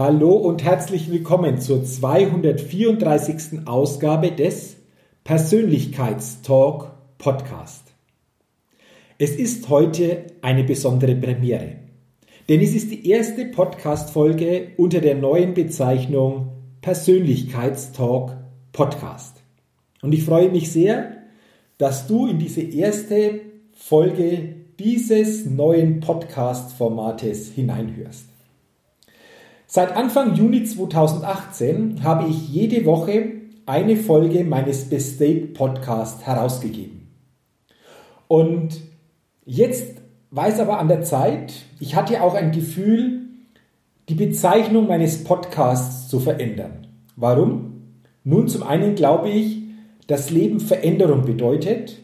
Hallo und herzlich willkommen zur 234. Ausgabe des Persönlichkeitstalk Podcast. Es ist heute eine besondere Premiere, denn es ist die erste Podcast-Folge unter der neuen Bezeichnung Persönlichkeitstalk Podcast. Und ich freue mich sehr, dass du in diese erste Folge dieses neuen Podcast-Formates hineinhörst. Seit Anfang Juni 2018 habe ich jede Woche eine Folge meines Best State Podcast herausgegeben. Und jetzt war es aber an der Zeit, ich hatte auch ein Gefühl, die Bezeichnung meines Podcasts zu verändern. Warum? Nun, zum einen glaube ich, dass Leben Veränderung bedeutet,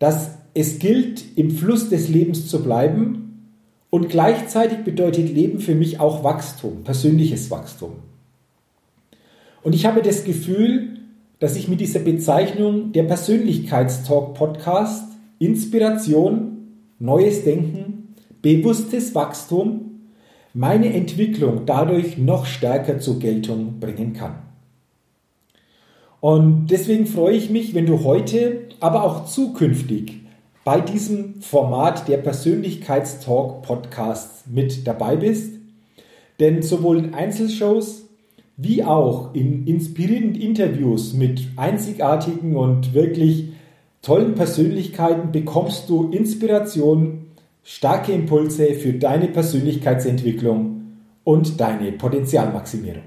dass es gilt, im Fluss des Lebens zu bleiben und gleichzeitig bedeutet Leben für mich auch Wachstum, persönliches Wachstum. Und ich habe das Gefühl, dass ich mit dieser Bezeichnung der Persönlichkeitstalk Podcast Inspiration, neues Denken, bewusstes Wachstum meine Entwicklung dadurch noch stärker zur Geltung bringen kann. Und deswegen freue ich mich, wenn du heute, aber auch zukünftig bei diesem Format der Persönlichkeitstalk Podcasts mit dabei bist. Denn sowohl in Einzelshows wie auch in inspirierenden Interviews mit einzigartigen und wirklich tollen Persönlichkeiten bekommst du Inspiration, starke Impulse für deine Persönlichkeitsentwicklung und deine Potenzialmaximierung.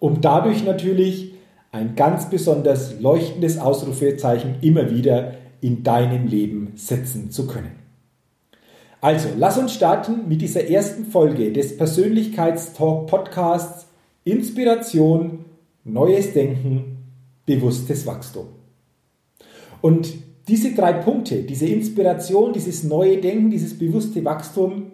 Um dadurch natürlich ein ganz besonders leuchtendes Ausrufezeichen immer wieder in deinem Leben setzen zu können. Also, lass uns starten mit dieser ersten Folge des Persönlichkeitstalk Podcasts Inspiration, neues Denken, bewusstes Wachstum. Und diese drei Punkte, diese Inspiration, dieses neue Denken, dieses bewusste Wachstum,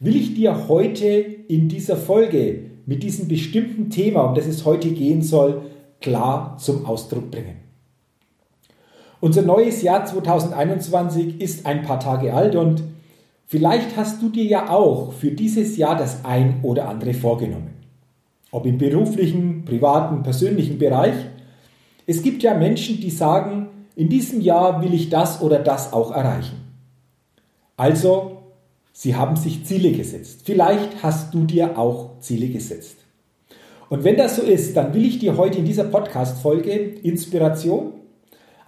will ich dir heute in dieser Folge mit diesem bestimmten Thema, um das es heute gehen soll, klar zum Ausdruck bringen. Unser neues Jahr 2021 ist ein paar Tage alt und vielleicht hast du dir ja auch für dieses Jahr das ein oder andere vorgenommen. Ob im beruflichen, privaten, persönlichen Bereich. Es gibt ja Menschen, die sagen, in diesem Jahr will ich das oder das auch erreichen. Also, sie haben sich Ziele gesetzt. Vielleicht hast du dir auch Ziele gesetzt. Und wenn das so ist, dann will ich dir heute in dieser Podcast-Folge Inspiration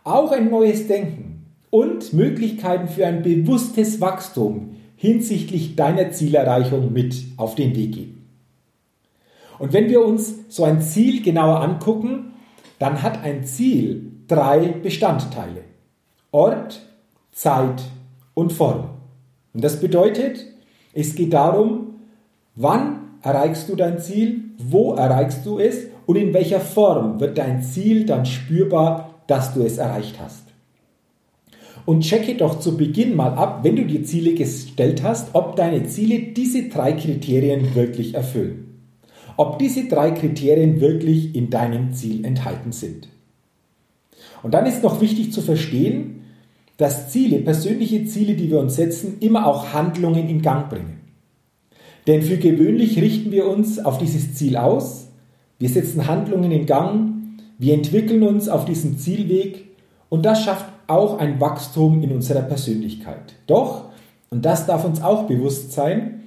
auch ein neues Denken und Möglichkeiten für ein bewusstes Wachstum hinsichtlich deiner Zielerreichung mit auf den Weg geben. Und wenn wir uns so ein Ziel genauer angucken, dann hat ein Ziel drei Bestandteile. Ort, Zeit und Form. Und das bedeutet, es geht darum, wann erreichst du dein Ziel, wo erreichst du es und in welcher Form wird dein Ziel dann spürbar dass du es erreicht hast. Und checke doch zu Beginn mal ab, wenn du dir Ziele gestellt hast, ob deine Ziele diese drei Kriterien wirklich erfüllen. Ob diese drei Kriterien wirklich in deinem Ziel enthalten sind. Und dann ist noch wichtig zu verstehen, dass Ziele, persönliche Ziele, die wir uns setzen, immer auch Handlungen in Gang bringen. Denn für gewöhnlich richten wir uns auf dieses Ziel aus, wir setzen Handlungen in Gang, wir entwickeln uns auf diesem Zielweg und das schafft auch ein Wachstum in unserer Persönlichkeit. Doch, und das darf uns auch bewusst sein,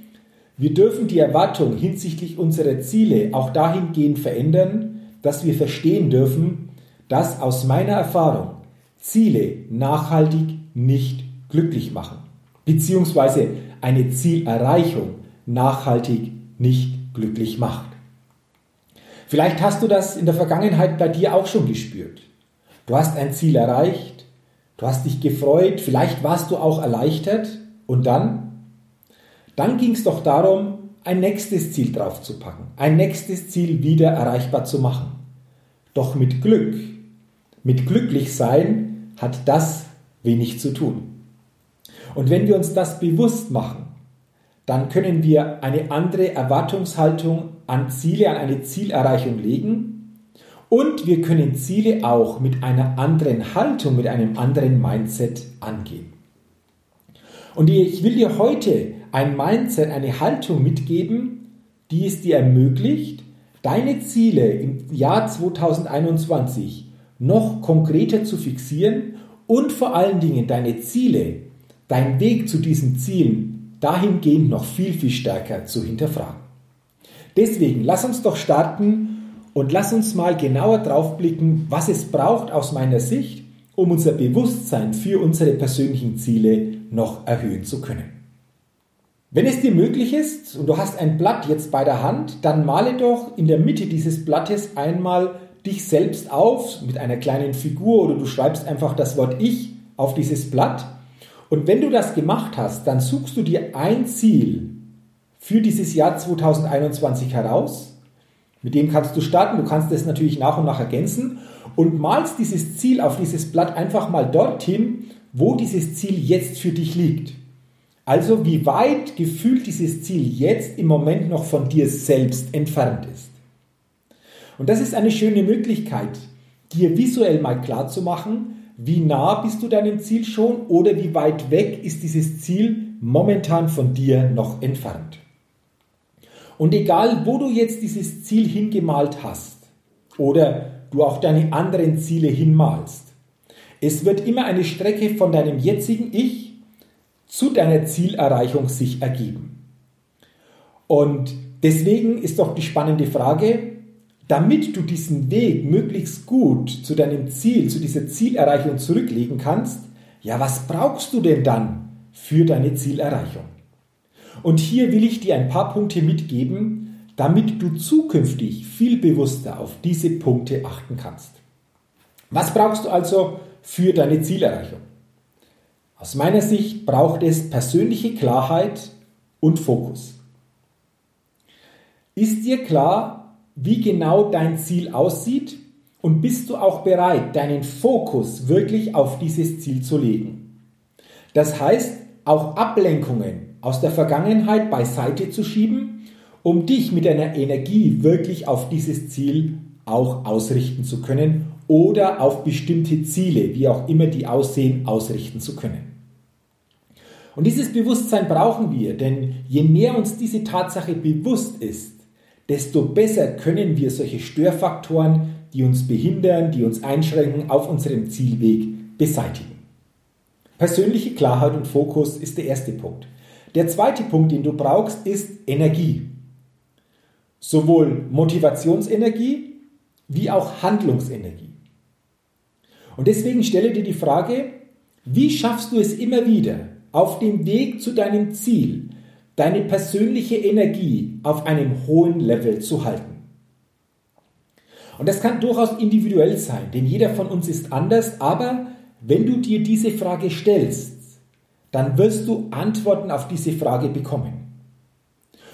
wir dürfen die Erwartung hinsichtlich unserer Ziele auch dahingehend verändern, dass wir verstehen dürfen, dass aus meiner Erfahrung Ziele nachhaltig nicht glücklich machen, beziehungsweise eine Zielerreichung nachhaltig nicht glücklich macht. Vielleicht hast du das in der Vergangenheit bei dir auch schon gespürt. Du hast ein Ziel erreicht, du hast dich gefreut, vielleicht warst du auch erleichtert und dann? Dann ging es doch darum, ein nächstes Ziel draufzupacken, ein nächstes Ziel wieder erreichbar zu machen. Doch mit Glück, mit Glücklichsein hat das wenig zu tun. Und wenn wir uns das bewusst machen, dann können wir eine andere Erwartungshaltung an Ziele, an eine Zielerreichung legen und wir können Ziele auch mit einer anderen Haltung, mit einem anderen Mindset angehen. Und ich will dir heute ein Mindset, eine Haltung mitgeben, die es dir ermöglicht, deine Ziele im Jahr 2021 noch konkreter zu fixieren und vor allen Dingen deine Ziele, dein Weg zu diesen Zielen dahingehend noch viel, viel stärker zu hinterfragen. Deswegen, lass uns doch starten und lass uns mal genauer drauf blicken, was es braucht aus meiner Sicht, um unser Bewusstsein für unsere persönlichen Ziele noch erhöhen zu können. Wenn es dir möglich ist und du hast ein Blatt jetzt bei der Hand, dann male doch in der Mitte dieses Blattes einmal dich selbst auf mit einer kleinen Figur oder du schreibst einfach das Wort Ich auf dieses Blatt. Und wenn du das gemacht hast, dann suchst du dir ein Ziel für dieses Jahr 2021 heraus. Mit dem kannst du starten, du kannst es natürlich nach und nach ergänzen und malst dieses Ziel auf dieses Blatt einfach mal dorthin, wo dieses Ziel jetzt für dich liegt. Also wie weit gefühlt dieses Ziel jetzt im Moment noch von dir selbst entfernt ist. Und das ist eine schöne Möglichkeit, dir visuell mal klar zu machen, wie nah bist du deinem Ziel schon oder wie weit weg ist dieses Ziel momentan von dir noch entfernt. Und egal, wo du jetzt dieses Ziel hingemalt hast oder du auch deine anderen Ziele hinmalst, es wird immer eine Strecke von deinem jetzigen Ich zu deiner Zielerreichung sich ergeben. Und deswegen ist doch die spannende Frage, damit du diesen Weg möglichst gut zu deinem Ziel, zu dieser Zielerreichung zurücklegen kannst, ja, was brauchst du denn dann für deine Zielerreichung? Und hier will ich dir ein paar Punkte mitgeben, damit du zukünftig viel bewusster auf diese Punkte achten kannst. Was brauchst du also für deine Zielerreichung? Aus meiner Sicht braucht es persönliche Klarheit und Fokus. Ist dir klar, wie genau dein Ziel aussieht und bist du auch bereit, deinen Fokus wirklich auf dieses Ziel zu legen? Das heißt, auch Ablenkungen aus der Vergangenheit beiseite zu schieben, um dich mit deiner Energie wirklich auf dieses Ziel auch ausrichten zu können oder auf bestimmte Ziele, wie auch immer die aussehen, ausrichten zu können. Und dieses Bewusstsein brauchen wir, denn je mehr uns diese Tatsache bewusst ist, desto besser können wir solche Störfaktoren, die uns behindern, die uns einschränken, auf unserem Zielweg beseitigen. Persönliche Klarheit und Fokus ist der erste Punkt. Der zweite Punkt, den du brauchst, ist Energie. Sowohl Motivationsenergie wie auch Handlungsenergie. Und deswegen stelle dir die Frage, wie schaffst du es immer wieder, auf dem Weg zu deinem Ziel deine persönliche Energie auf einem hohen Level zu halten. Und das kann durchaus individuell sein, denn jeder von uns ist anders, aber wenn du dir diese Frage stellst, dann wirst du Antworten auf diese Frage bekommen.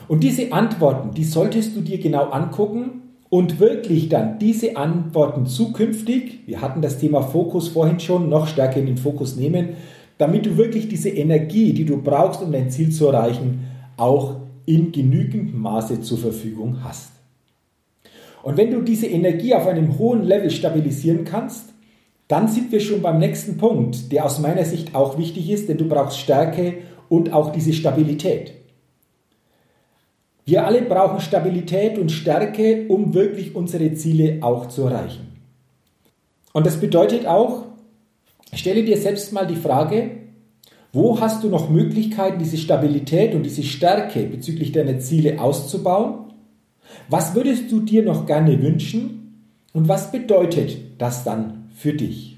Und diese Antworten, die solltest du dir genau angucken und wirklich dann diese Antworten zukünftig, wir hatten das Thema Fokus vorhin schon, noch stärker in den Fokus nehmen, damit du wirklich diese Energie, die du brauchst, um dein Ziel zu erreichen, auch in genügendem Maße zur Verfügung hast. Und wenn du diese Energie auf einem hohen Level stabilisieren kannst, dann sind wir schon beim nächsten Punkt, der aus meiner Sicht auch wichtig ist, denn du brauchst Stärke und auch diese Stabilität. Wir alle brauchen Stabilität und Stärke, um wirklich unsere Ziele auch zu erreichen. Und das bedeutet auch, Stelle dir selbst mal die Frage, wo hast du noch Möglichkeiten, diese Stabilität und diese Stärke bezüglich deiner Ziele auszubauen? Was würdest du dir noch gerne wünschen? Und was bedeutet das dann für dich.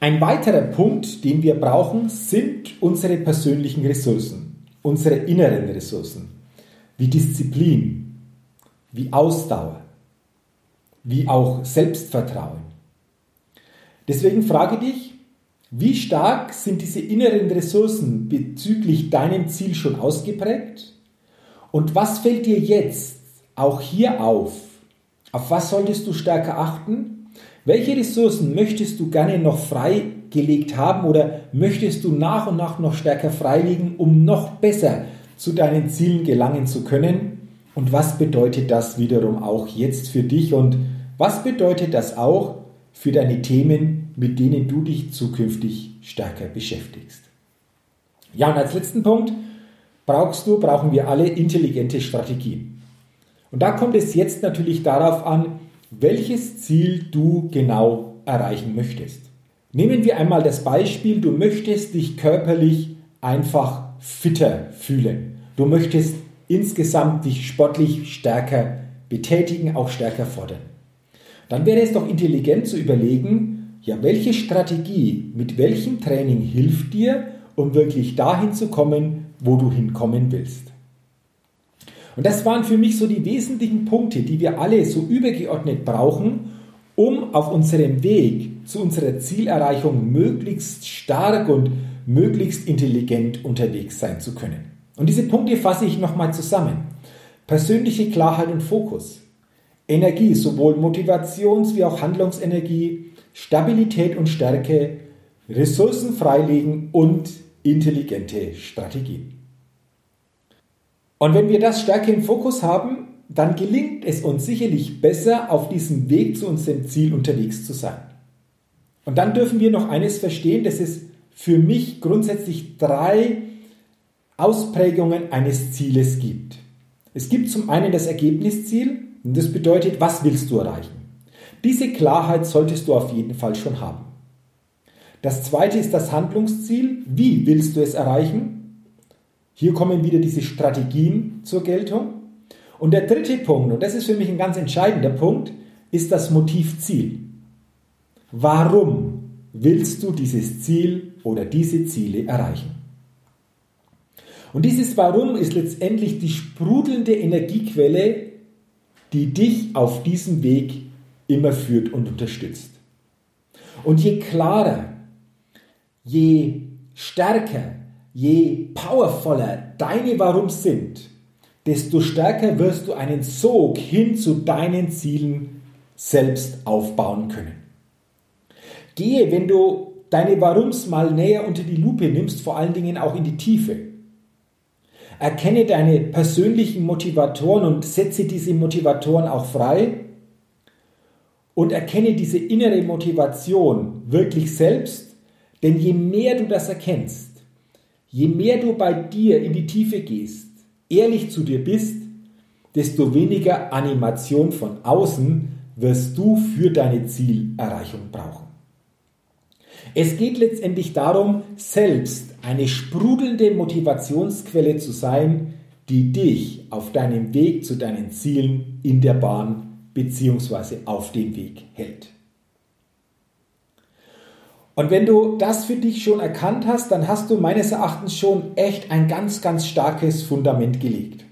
Ein weiterer Punkt, den wir brauchen, sind unsere persönlichen Ressourcen, unsere inneren Ressourcen, wie Disziplin, wie Ausdauer, wie auch Selbstvertrauen. Deswegen frage dich, wie stark sind diese inneren Ressourcen bezüglich deinem Ziel schon ausgeprägt? Und was fällt dir jetzt auch hier auf? Auf was solltest du stärker achten? Welche Ressourcen möchtest du gerne noch freigelegt haben oder möchtest du nach und nach noch stärker freilegen, um noch besser zu deinen Zielen gelangen zu können? Und was bedeutet das wiederum auch jetzt für dich und was bedeutet das auch für deine Themen, mit denen du dich zukünftig stärker beschäftigst? Ja, und als letzten Punkt brauchst du, brauchen wir alle intelligente Strategien. Und da kommt es jetzt natürlich darauf an, welches Ziel du genau erreichen möchtest. Nehmen wir einmal das Beispiel, du möchtest dich körperlich einfach fitter fühlen. Du möchtest insgesamt dich sportlich stärker betätigen, auch stärker fordern. Dann wäre es doch intelligent zu überlegen, ja, welche Strategie mit welchem Training hilft dir, um wirklich dahin zu kommen, wo du hinkommen willst. Und das waren für mich so die wesentlichen Punkte, die wir alle so übergeordnet brauchen, um auf unserem Weg zu unserer Zielerreichung möglichst stark und möglichst intelligent unterwegs sein zu können. Und diese Punkte fasse ich nochmal zusammen. Persönliche Klarheit und Fokus, Energie, sowohl Motivations- wie auch Handlungsenergie, Stabilität und Stärke, Ressourcen freilegen und intelligente Strategien. Und wenn wir das stärker im Fokus haben, dann gelingt es uns sicherlich besser, auf diesem Weg zu unserem Ziel unterwegs zu sein. Und dann dürfen wir noch eines verstehen, dass es für mich grundsätzlich drei Ausprägungen eines Zieles gibt. Es gibt zum einen das Ergebnisziel, und das bedeutet, was willst du erreichen? Diese Klarheit solltest du auf jeden Fall schon haben. Das zweite ist das Handlungsziel. Wie willst du es erreichen? Hier kommen wieder diese Strategien zur Geltung. Und der dritte Punkt, und das ist für mich ein ganz entscheidender Punkt, ist das Motivziel. Warum willst du dieses Ziel oder diese Ziele erreichen? Und dieses Warum ist letztendlich die sprudelnde Energiequelle, die dich auf diesem Weg immer führt und unterstützt. Und je klarer je stärker, je powervoller deine Warums sind, desto stärker wirst du einen Sog hin zu deinen Zielen selbst aufbauen können. Gehe, wenn du deine Warums mal näher unter die Lupe nimmst, vor allen Dingen auch in die Tiefe. Erkenne deine persönlichen Motivatoren und setze diese Motivatoren auch frei und erkenne diese innere Motivation wirklich selbst denn je mehr du das erkennst, je mehr du bei dir in die Tiefe gehst, ehrlich zu dir bist, desto weniger Animation von außen wirst du für deine Zielerreichung brauchen. Es geht letztendlich darum, selbst eine sprudelnde Motivationsquelle zu sein, die dich auf deinem Weg zu deinen Zielen in der Bahn bzw. auf dem Weg hält. Und wenn du das für dich schon erkannt hast, dann hast du meines Erachtens schon echt ein ganz, ganz starkes Fundament gelegt.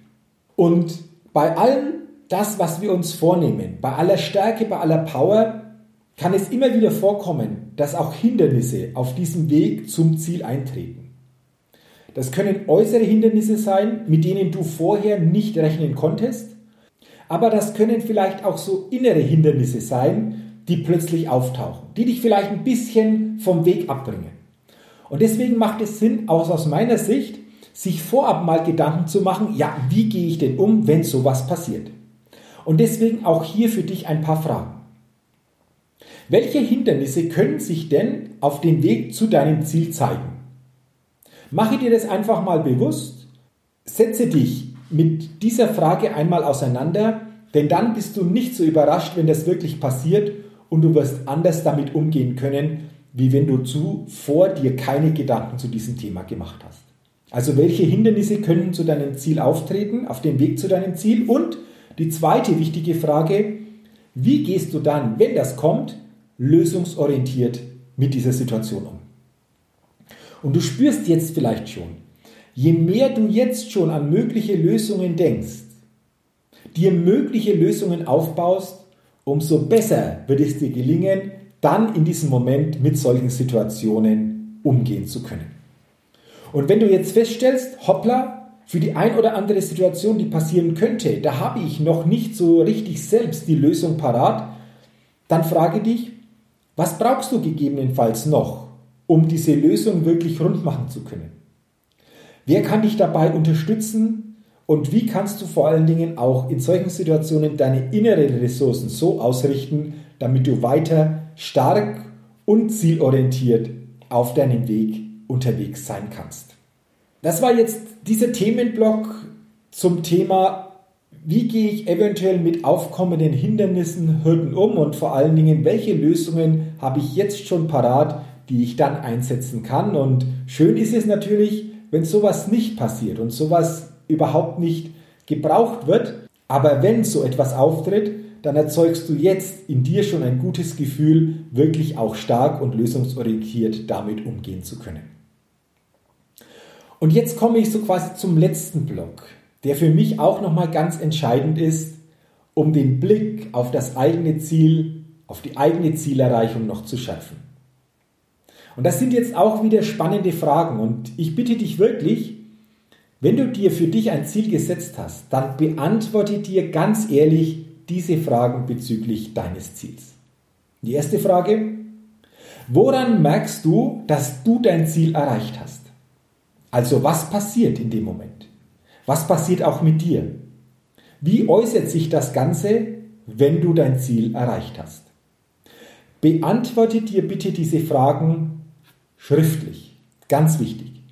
Und bei allem das, was wir uns vornehmen, bei aller Stärke, bei aller Power, kann es immer wieder vorkommen, dass auch Hindernisse auf diesem Weg zum Ziel eintreten. Das können äußere Hindernisse sein, mit denen du vorher nicht rechnen konntest, aber das können vielleicht auch so innere Hindernisse sein, die plötzlich auftauchen, die dich vielleicht ein bisschen vom Weg abbringen. Und deswegen macht es Sinn, auch aus meiner Sicht, sich vorab mal Gedanken zu machen, ja, wie gehe ich denn um, wenn sowas passiert? Und deswegen auch hier für dich ein paar Fragen. Welche Hindernisse können sich denn auf dem Weg zu deinem Ziel zeigen? Mache dir das einfach mal bewusst, setze dich mit dieser Frage einmal auseinander, denn dann bist du nicht so überrascht, wenn das wirklich passiert und du wirst anders damit umgehen können, wie wenn du zuvor dir keine Gedanken zu diesem Thema gemacht hast. Also welche Hindernisse können zu deinem Ziel auftreten, auf dem Weg zu deinem Ziel? Und die zweite wichtige Frage, wie gehst du dann, wenn das kommt, lösungsorientiert mit dieser Situation um. Und du spürst jetzt vielleicht schon, je mehr du jetzt schon an mögliche Lösungen denkst, dir mögliche Lösungen aufbaust, umso besser wird es dir gelingen, dann in diesem Moment mit solchen Situationen umgehen zu können. Und wenn du jetzt feststellst, hoppla, für die ein oder andere Situation, die passieren könnte, da habe ich noch nicht so richtig selbst die Lösung parat, dann frage dich, was brauchst du gegebenenfalls noch, um diese Lösung wirklich rund machen zu können? Wer kann dich dabei unterstützen und wie kannst du vor allen Dingen auch in solchen Situationen deine inneren Ressourcen so ausrichten, damit du weiter stark und zielorientiert auf deinem Weg unterwegs sein kannst? Das war jetzt dieser Themenblock zum Thema, wie gehe ich eventuell mit aufkommenden Hindernissen, Hürden um und vor allen Dingen, welche Lösungen habe ich jetzt schon parat, die ich dann einsetzen kann. Und schön ist es natürlich, wenn sowas nicht passiert und sowas überhaupt nicht gebraucht wird. Aber wenn so etwas auftritt, dann erzeugst du jetzt in dir schon ein gutes Gefühl, wirklich auch stark und lösungsorientiert damit umgehen zu können. Und jetzt komme ich so quasi zum letzten Block, der für mich auch nochmal ganz entscheidend ist, um den Blick auf das eigene Ziel, auf die eigene Zielerreichung noch zu schärfen. Und das sind jetzt auch wieder spannende Fragen und ich bitte dich wirklich, wenn du dir für dich ein Ziel gesetzt hast, dann beantworte dir ganz ehrlich diese Fragen bezüglich deines Ziels. Die erste Frage, woran merkst du, dass du dein Ziel erreicht hast? Also was passiert in dem Moment? Was passiert auch mit dir? Wie äußert sich das Ganze, wenn du dein Ziel erreicht hast? Beantworte dir bitte diese Fragen schriftlich. Ganz wichtig.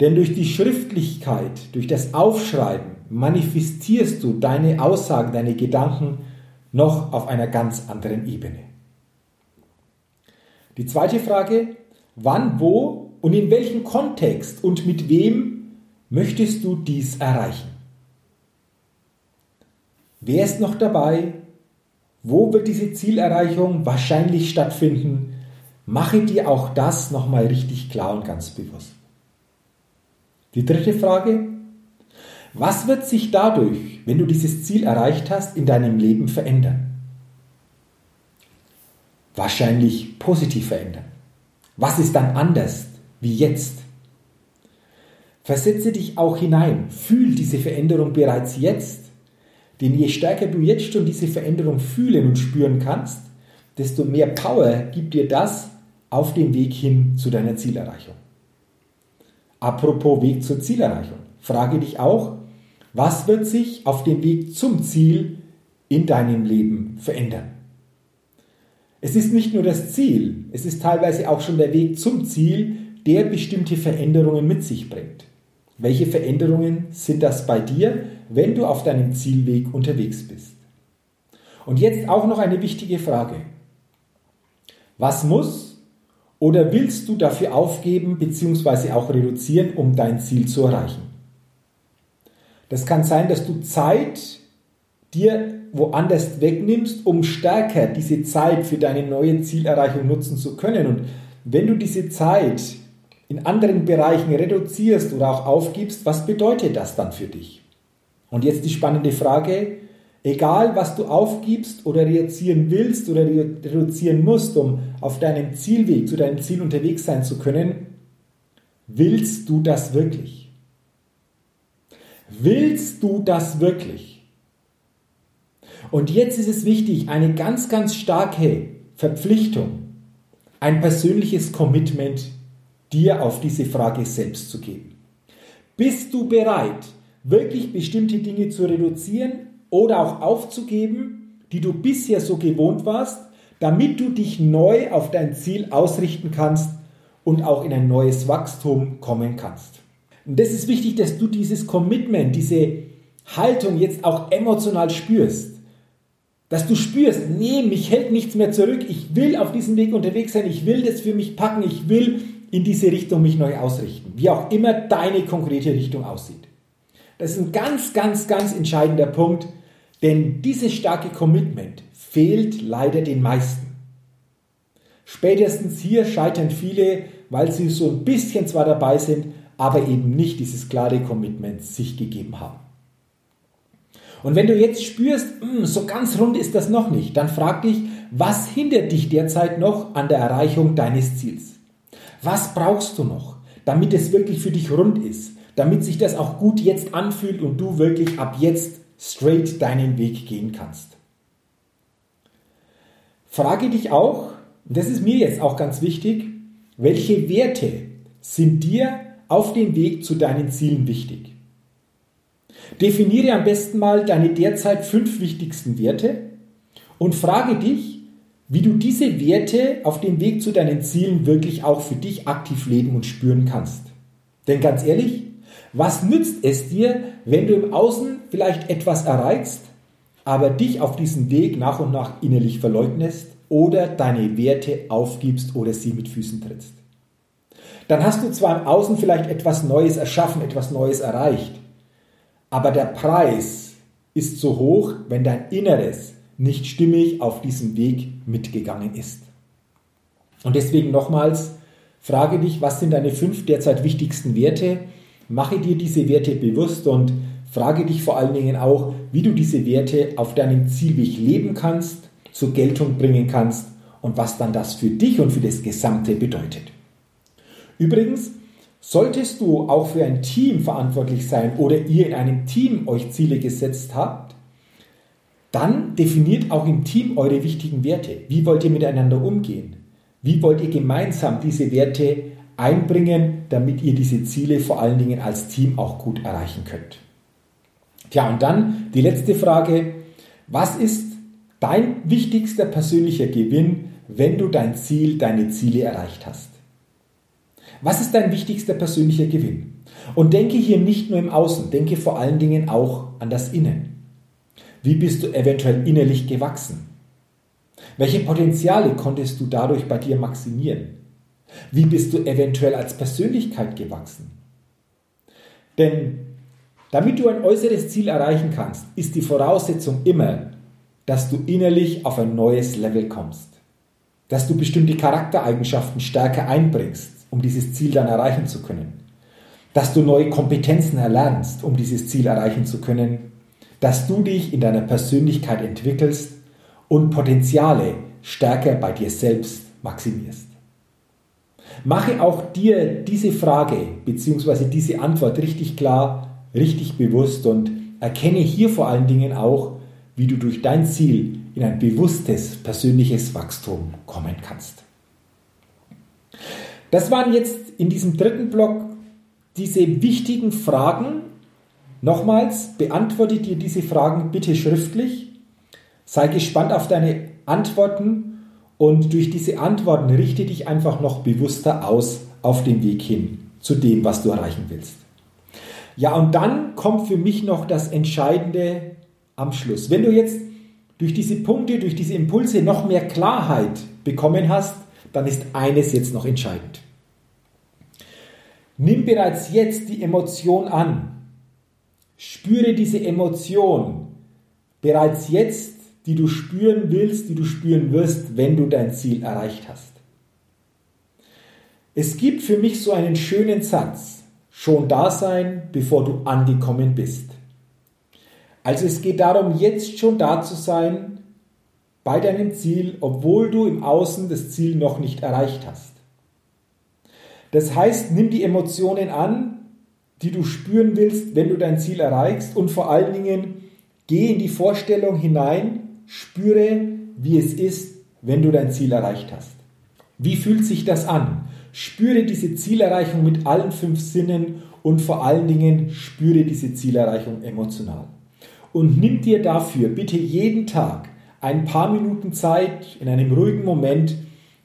Denn durch die Schriftlichkeit, durch das Aufschreiben manifestierst du deine Aussagen, deine Gedanken noch auf einer ganz anderen Ebene. Die zweite Frage, wann, wo und in welchem Kontext und mit wem möchtest du dies erreichen? Wer ist noch dabei? Wo wird diese Zielerreichung wahrscheinlich stattfinden? Mache dir auch das nochmal richtig klar und ganz bewusst. Die dritte Frage. Was wird sich dadurch, wenn du dieses Ziel erreicht hast, in deinem Leben verändern? Wahrscheinlich positiv verändern. Was ist dann anders? wie jetzt. Versetze dich auch hinein, fühl diese Veränderung bereits jetzt, denn je stärker du jetzt schon diese Veränderung fühlen und spüren kannst, desto mehr Power gibt dir das auf dem Weg hin zu deiner Zielerreichung. Apropos Weg zur Zielerreichung, frage dich auch, was wird sich auf dem Weg zum Ziel in deinem Leben verändern? Es ist nicht nur das Ziel, es ist teilweise auch schon der Weg zum Ziel, der bestimmte Veränderungen mit sich bringt. Welche Veränderungen sind das bei dir, wenn du auf deinem Zielweg unterwegs bist? Und jetzt auch noch eine wichtige Frage. Was muss oder willst du dafür aufgeben bzw. auch reduzieren, um dein Ziel zu erreichen? Das kann sein, dass du Zeit dir woanders wegnimmst, um stärker diese Zeit für deine neue Zielerreichung nutzen zu können. Und wenn du diese Zeit in anderen Bereichen reduzierst oder auch aufgibst, was bedeutet das dann für dich? Und jetzt die spannende Frage, egal was du aufgibst oder reduzieren willst oder reduzieren musst, um auf deinem Zielweg zu deinem Ziel unterwegs sein zu können, willst du das wirklich? Willst du das wirklich? Und jetzt ist es wichtig, eine ganz, ganz starke Verpflichtung, ein persönliches Commitment dir auf diese Frage selbst zu geben. Bist du bereit, wirklich bestimmte Dinge zu reduzieren oder auch aufzugeben, die du bisher so gewohnt warst, damit du dich neu auf dein Ziel ausrichten kannst und auch in ein neues Wachstum kommen kannst. Und das ist wichtig, dass du dieses Commitment, diese Haltung jetzt auch emotional spürst. Dass du spürst, nee, mich hält nichts mehr zurück, ich will auf diesem Weg unterwegs sein, ich will das für mich packen, ich will in diese Richtung mich neu ausrichten, wie auch immer deine konkrete Richtung aussieht. Das ist ein ganz, ganz, ganz entscheidender Punkt, denn dieses starke Commitment fehlt leider den meisten. Spätestens hier scheitern viele, weil sie so ein bisschen zwar dabei sind, aber eben nicht dieses klare Commitment sich gegeben haben. Und wenn du jetzt spürst, hm, so ganz rund ist das noch nicht, dann frag dich, was hindert dich derzeit noch an der Erreichung deines Ziels? Was brauchst du noch, damit es wirklich für dich rund ist, damit sich das auch gut jetzt anfühlt und du wirklich ab jetzt straight deinen Weg gehen kannst? Frage dich auch, das ist mir jetzt auch ganz wichtig, welche Werte sind dir auf dem Weg zu deinen Zielen wichtig? Definiere am besten mal deine derzeit fünf wichtigsten Werte und frage dich, wie du diese Werte auf dem Weg zu deinen Zielen wirklich auch für dich aktiv leben und spüren kannst. Denn ganz ehrlich, was nützt es dir, wenn du im Außen vielleicht etwas erreichst, aber dich auf diesem Weg nach und nach innerlich verleugnest oder deine Werte aufgibst oder sie mit Füßen trittst? Dann hast du zwar im Außen vielleicht etwas Neues erschaffen, etwas Neues erreicht, aber der Preis ist so hoch, wenn dein Inneres nicht stimmig auf diesem Weg mitgegangen ist. Und deswegen nochmals, frage dich, was sind deine fünf derzeit wichtigsten Werte? Mache dir diese Werte bewusst und frage dich vor allen Dingen auch, wie du diese Werte auf deinem Zielweg leben kannst, zur Geltung bringen kannst und was dann das für dich und für das Gesamte bedeutet. Übrigens, Solltest du auch für ein Team verantwortlich sein oder ihr in einem Team euch Ziele gesetzt habt, dann definiert auch im Team eure wichtigen Werte. Wie wollt ihr miteinander umgehen? Wie wollt ihr gemeinsam diese Werte einbringen, damit ihr diese Ziele vor allen Dingen als Team auch gut erreichen könnt? Tja, und dann die letzte Frage. Was ist dein wichtigster persönlicher Gewinn, wenn du dein Ziel, deine Ziele erreicht hast? Was ist dein wichtigster persönlicher Gewinn? Und denke hier nicht nur im Außen, denke vor allen Dingen auch an das Innen. Wie bist du eventuell innerlich gewachsen? Welche Potenziale konntest du dadurch bei dir maximieren? Wie bist du eventuell als Persönlichkeit gewachsen? Denn damit du ein äußeres Ziel erreichen kannst, ist die Voraussetzung immer, dass du innerlich auf ein neues Level kommst, dass du bestimmte Charaktereigenschaften stärker einbringst, um dieses Ziel dann erreichen zu können. Dass du neue Kompetenzen erlernst, um dieses Ziel erreichen zu können. Dass du dich in deiner Persönlichkeit entwickelst und Potenziale stärker bei dir selbst maximierst. Mache auch dir diese Frage bzw. diese Antwort richtig klar, richtig bewusst und erkenne hier vor allen Dingen auch, wie du durch dein Ziel in ein bewusstes persönliches Wachstum kommen kannst. Das waren jetzt in diesem dritten Block diese wichtigen Fragen. Nochmals, beantworte dir diese Fragen bitte schriftlich. Sei gespannt auf deine Antworten und durch diese Antworten richte dich einfach noch bewusster aus auf dem Weg hin zu dem, was du erreichen willst. Ja, und dann kommt für mich noch das Entscheidende am Schluss. Wenn du jetzt durch diese Punkte, durch diese Impulse noch mehr Klarheit bekommen hast, dann ist eines jetzt noch entscheidend. Nimm bereits jetzt die Emotion an. Spüre diese Emotion bereits jetzt, die du spüren willst, die du spüren wirst, wenn du dein Ziel erreicht hast. Es gibt für mich so einen schönen Satz, schon da sein, bevor du angekommen bist. Also es geht darum, jetzt schon da zu sein bei deinem Ziel, obwohl du im Außen das Ziel noch nicht erreicht hast. Das heißt, nimm die Emotionen an, die du spüren willst, wenn du dein Ziel erreichst und vor allen Dingen geh in die Vorstellung hinein, spüre, wie es ist, wenn du dein Ziel erreicht hast. Wie fühlt sich das an? Spüre diese Zielerreichung mit allen fünf Sinnen und vor allen Dingen spüre diese Zielerreichung emotional. Und nimm dir dafür bitte jeden Tag ein paar Minuten Zeit in einem ruhigen Moment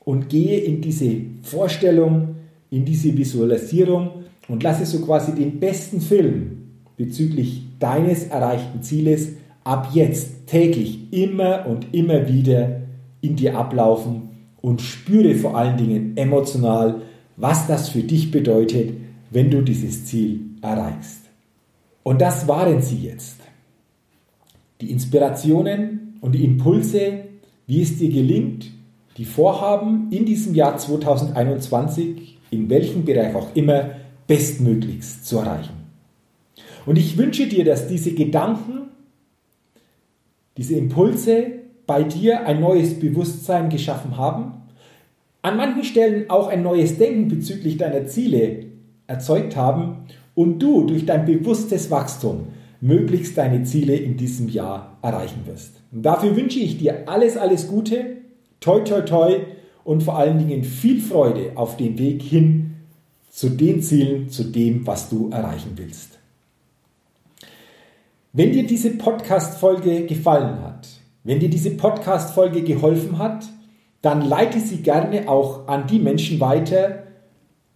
und gehe in diese Vorstellung, in diese Visualisierung und lasse so quasi den besten Film bezüglich deines erreichten Zieles ab jetzt täglich immer und immer wieder in dir ablaufen und spüre vor allen Dingen emotional, was das für dich bedeutet, wenn du dieses Ziel erreichst. Und das waren sie jetzt. Die Inspirationen und die Impulse, wie es dir gelingt, die vorhaben, in diesem Jahr 2021, in welchem Bereich auch immer, bestmöglichst zu erreichen. Und ich wünsche dir, dass diese Gedanken, diese Impulse bei dir ein neues Bewusstsein geschaffen haben, an manchen Stellen auch ein neues Denken bezüglich deiner Ziele erzeugt haben und du durch dein bewusstes Wachstum möglichst deine Ziele in diesem Jahr erreichen wirst. Und dafür wünsche ich dir alles, alles Gute, toi, toi, toi und vor allen Dingen viel Freude auf dem Weg hin zu den Zielen, zu dem, was du erreichen willst. Wenn dir diese Podcast-Folge gefallen hat, wenn dir diese Podcast-Folge geholfen hat, dann leite sie gerne auch an die Menschen weiter,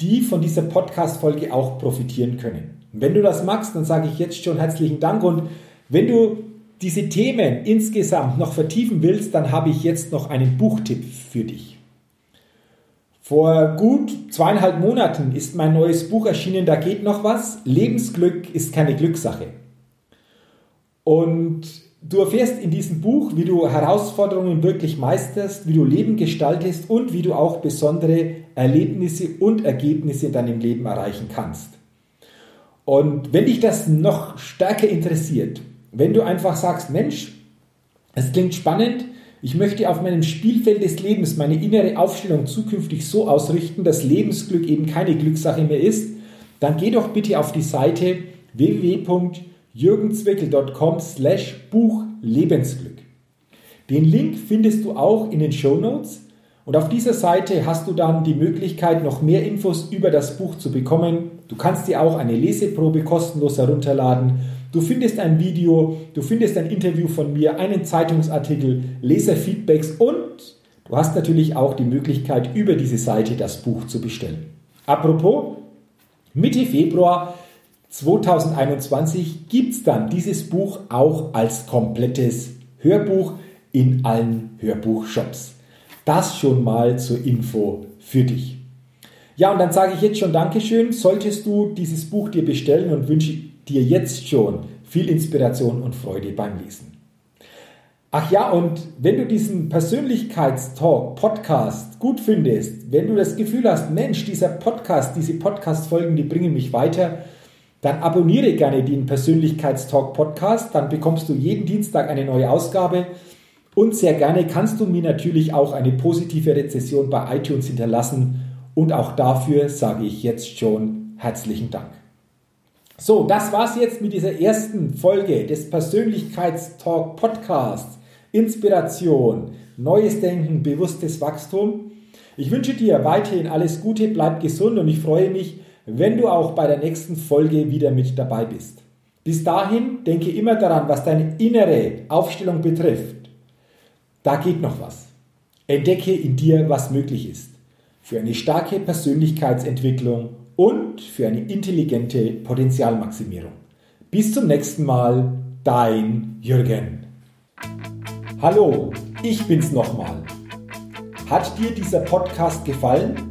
die von dieser Podcast-Folge auch profitieren können. Wenn du das magst, dann sage ich jetzt schon herzlichen Dank und wenn du diese Themen insgesamt noch vertiefen willst, dann habe ich jetzt noch einen Buchtipp für dich. Vor gut zweieinhalb Monaten ist mein neues Buch erschienen, da geht noch was. Lebensglück ist keine Glückssache. Und du erfährst in diesem Buch, wie du Herausforderungen wirklich meisterst, wie du Leben gestaltest und wie du auch besondere Erlebnisse und Ergebnisse in deinem Leben erreichen kannst. Und wenn dich das noch stärker interessiert, wenn du einfach sagst, Mensch, es klingt spannend, ich möchte auf meinem Spielfeld des Lebens meine innere Aufstellung zukünftig so ausrichten, dass Lebensglück eben keine Glückssache mehr ist, dann geh doch bitte auf die Seite www.jürgenzwickel.com slash Buch Lebensglück. Den Link findest du auch in den Show Notes und auf dieser Seite hast du dann die Möglichkeit, noch mehr Infos über das Buch zu bekommen. Du kannst dir auch eine Leseprobe kostenlos herunterladen Du findest ein Video, du findest ein Interview von mir, einen Zeitungsartikel, Leserfeedbacks und du hast natürlich auch die Möglichkeit, über diese Seite das Buch zu bestellen. Apropos, Mitte Februar 2021 gibt es dann dieses Buch auch als komplettes Hörbuch in allen Hörbuchshops. Das schon mal zur Info für dich. Ja, und dann sage ich jetzt schon Dankeschön. Solltest du dieses Buch dir bestellen und wünsche dir jetzt schon viel Inspiration und Freude beim Lesen. Ach ja, und wenn du diesen Persönlichkeitstalk, Podcast gut findest, wenn du das Gefühl hast, Mensch, dieser Podcast, diese Podcast-Folgen, die bringen mich weiter, dann abonniere gerne den Persönlichkeitstalk Podcast, dann bekommst du jeden Dienstag eine neue Ausgabe und sehr gerne kannst du mir natürlich auch eine positive Rezession bei iTunes hinterlassen und auch dafür sage ich jetzt schon herzlichen Dank. So, das war's jetzt mit dieser ersten Folge des Persönlichkeitstalk Podcasts. Inspiration, neues Denken, bewusstes Wachstum. Ich wünsche dir weiterhin alles Gute, bleib gesund und ich freue mich, wenn du auch bei der nächsten Folge wieder mit dabei bist. Bis dahin denke immer daran, was deine innere Aufstellung betrifft. Da geht noch was. Entdecke in dir, was möglich ist. Für eine starke Persönlichkeitsentwicklung und für eine intelligente Potenzialmaximierung. Bis zum nächsten Mal, dein Jürgen. Hallo, ich bin's nochmal. Hat dir dieser Podcast gefallen?